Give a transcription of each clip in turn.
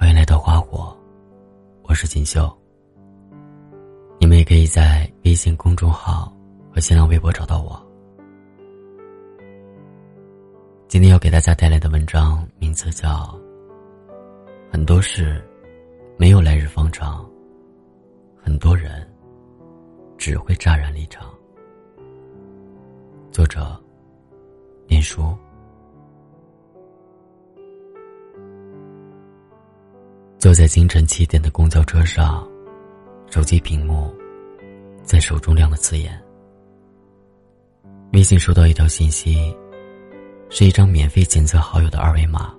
欢迎来到花火，我是锦绣。你们也可以在微信公众号和新浪微博找到我。今天要给大家带来的文章名字叫《很多事没有来日方长》，很多人只会乍然离场。作者：林叔。坐在清晨七点的公交车上，手机屏幕在手中亮了刺眼。微信收到一条信息，是一张免费检测好友的二维码。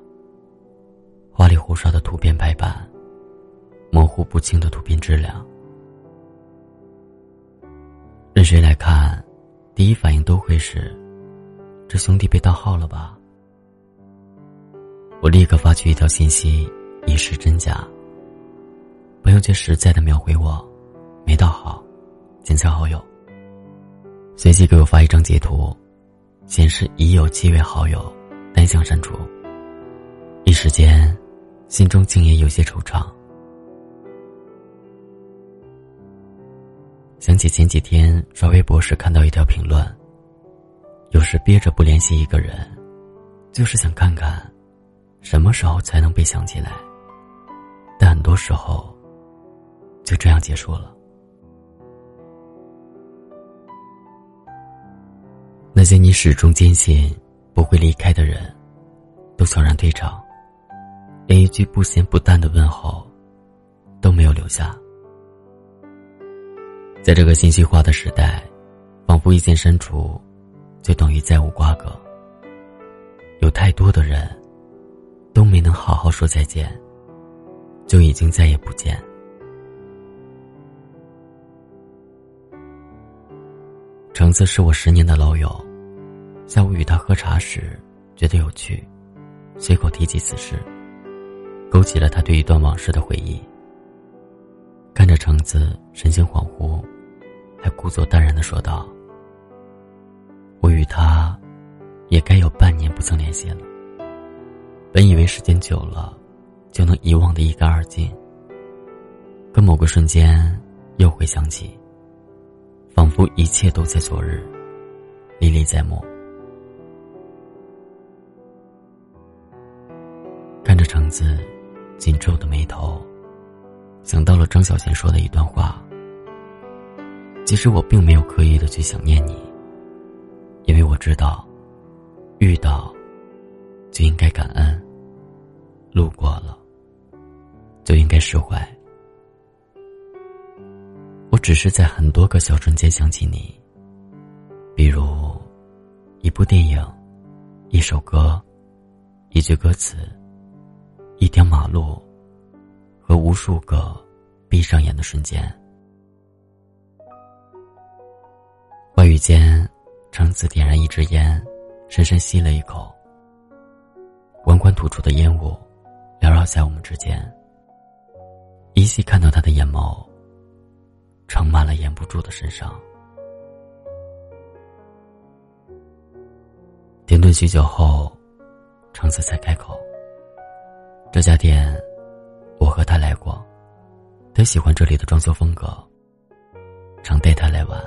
花里胡哨的图片排版，模糊不清的图片质量，任谁来看，第一反应都会是：这兄弟被盗号了吧？我立刻发去一条信息。一是真假。朋友却实在的秒回我，没盗好，检测好友。随即给我发一张截图，显示已有七位好友，单向删除。一时间，心中竟也有些惆怅。想起前几天刷微博时看到一条评论，有时憋着不联系一个人，就是想看看，什么时候才能被想起来。但很多时候，就这样结束了。那些你始终坚信不会离开的人，都悄然退场，连一句不咸不淡的问候都没有留下。在这个信息化的时代，仿佛一键删除，就等于再无瓜葛。有太多的人，都没能好好说再见。就已经再也不见。橙子是我十年的老友，下午与他喝茶时，觉得有趣，随口提起此事，勾起了他对一段往事的回忆。看着橙子神情恍惚，还故作淡然的说道：“我与他，也该有半年不曾联系了。本以为时间久了。”就能遗忘的一干二净。可某个瞬间，又会想起，仿佛一切都在昨日，历历在目。看着橙子紧皱的眉头，想到了张小娴说的一段话：“其实我并没有刻意的去想念你，因为我知道，遇到就应该感恩，路过了。”就应该释怀。我只是在很多个小瞬间想起你，比如一部电影、一首歌、一句歌词、一条马路，和无数个闭上眼的瞬间。话语间，橙子点燃一支烟，深深吸了一口，缓缓吐出的烟雾缭绕在我们之间。依稀看到他的眼眸，盛满了掩不住的身上。停顿许久后，橙子才开口：“这家店，我和他来过，他喜欢这里的装修风格，常带他来玩。”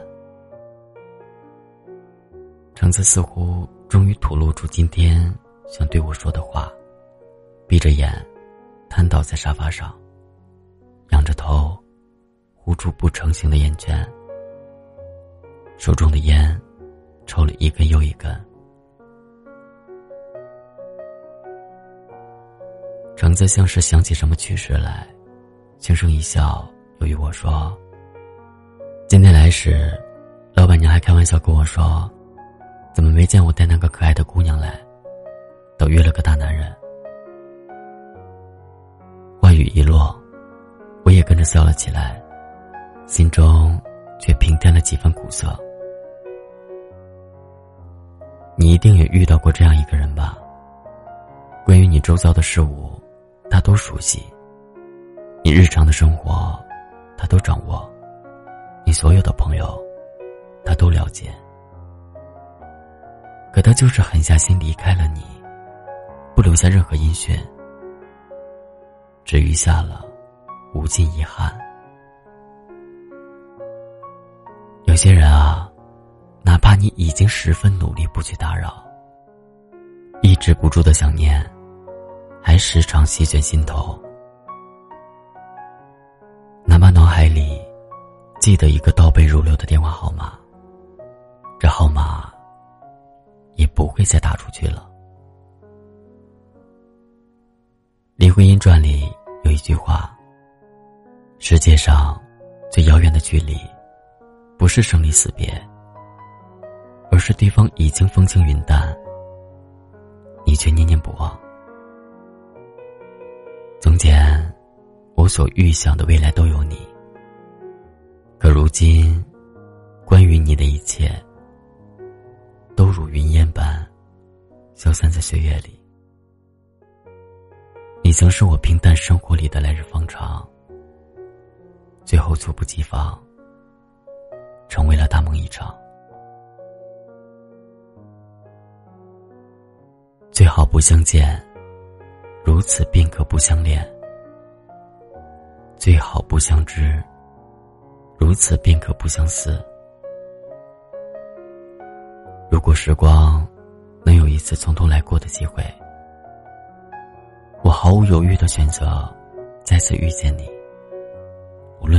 橙子似乎终于吐露出今天想对我说的话，闭着眼，瘫倒在沙发上。仰着头，捂住不成形的眼圈，手中的烟抽了一根又一根。橙子像是想起什么趣事来，轻声一笑，又与我说：“今天来时，老板娘还开玩笑跟我说，怎么没见我带那个可爱的姑娘来，都约了个大男人。”话语一落。跟着笑了起来，心中却平添了几分苦涩。你一定也遇到过这样一个人吧？关于你周遭的事物，他都熟悉；你日常的生活，他都掌握；你所有的朋友，他都了解。可他就是狠下心离开了你，不留下任何音讯。只余下了无尽遗憾。有些人啊，哪怕你已经十分努力不去打扰，抑制不住的想念，还时常席卷心头。哪怕脑海里记得一个倒背如流的电话号码，这号码也不会再打出去了。《林徽因传》里有一句话：“世界上最遥远的距离，不是生离死别，而是对方已经风轻云淡，你却念念不忘。”从前，我所预想的未来都有你，可如今，关于你的一切，都如云烟般消散在岁月里。你曾是我平淡生活里的来日方长，最后猝不及防，成为了大梦一场。最好不相见，如此便可不相恋；最好不相知，如此便可不相思。如果时光能有一次从头来过的机会。我毫无犹豫的选择，再次遇见你。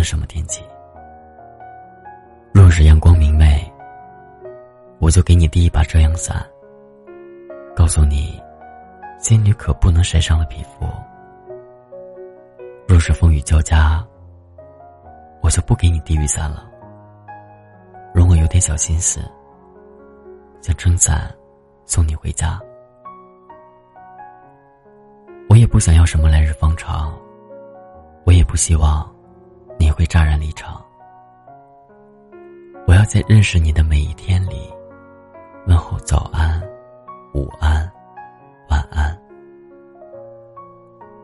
什么天气，若是阳光明媚，我就给你递一把遮阳伞，告诉你，仙女可不能晒伤了皮肤。若是风雨交加，我就不给你递雨伞了。容我有点小心思，想撑伞送你回家。我也不想要什么来日方长，我也不希望你会乍然离场。我要在认识你的每一天里，问候早安、午安、晚安，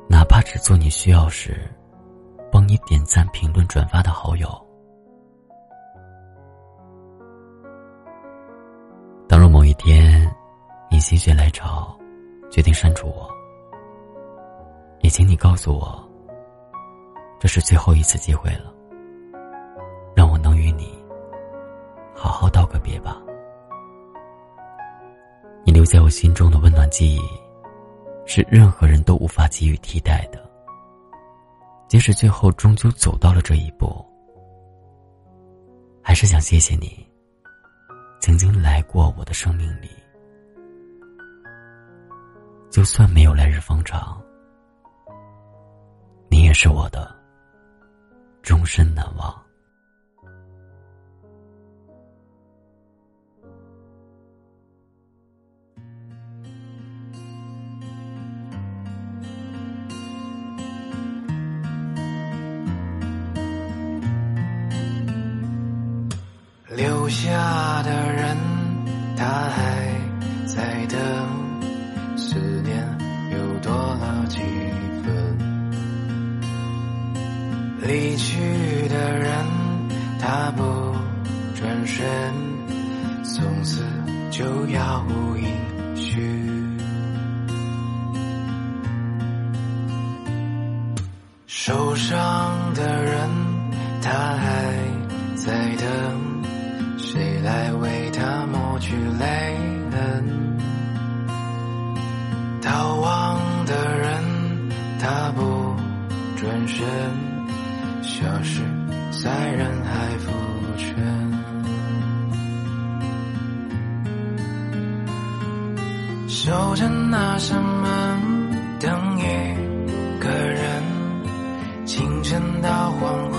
哪怕只做你需要时帮你点赞、评论、转发的好友。当若某一天你心血来潮，决定删除我。也请你告诉我，这是最后一次机会了，让我能与你好好道个别吧。你留在我心中的温暖记忆，是任何人都无法给予替代的。即使最后终究走到了这一步，还是想谢谢你，曾经来过我的生命里。就算没有来日方长。你也是我的终身难忘。留下的人，他还在等，从此就杳无音讯。受伤的人，他还在等，谁来为他抹去泪痕？逃亡的人，他不转身。消失在人海浮沉，守着那扇门等一个人，清晨到黄昏，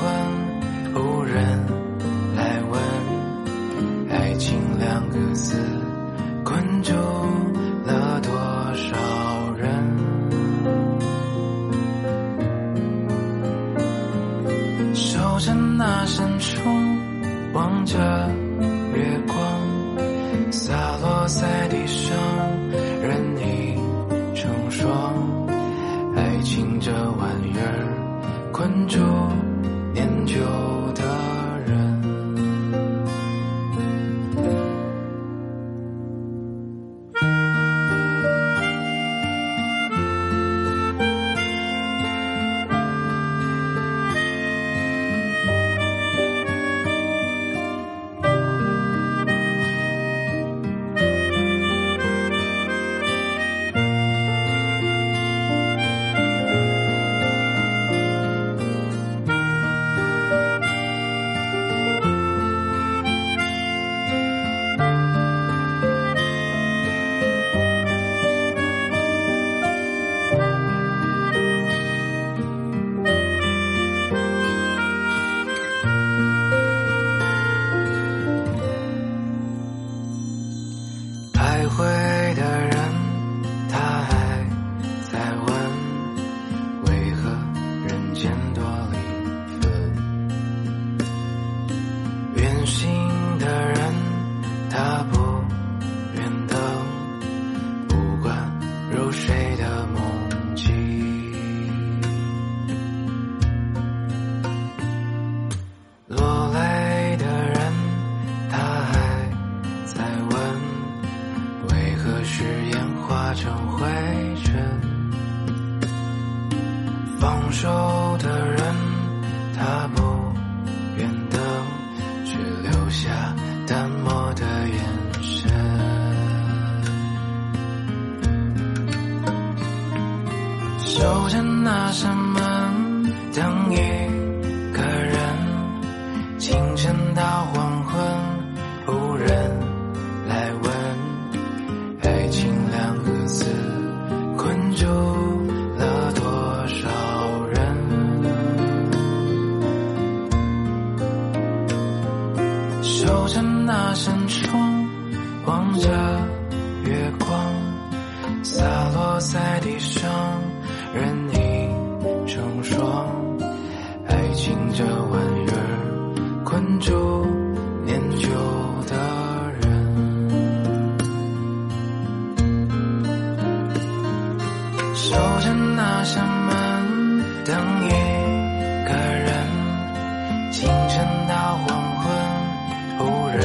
那扇门，等一个人，清晨到黄昏，无人来问。爱情两个字，困住了多少人？守着那扇窗，望着月光洒落在地上，人成双。爱情这玩意儿，困住念旧的人。守着那扇门，等一个人。清晨到黄昏，无人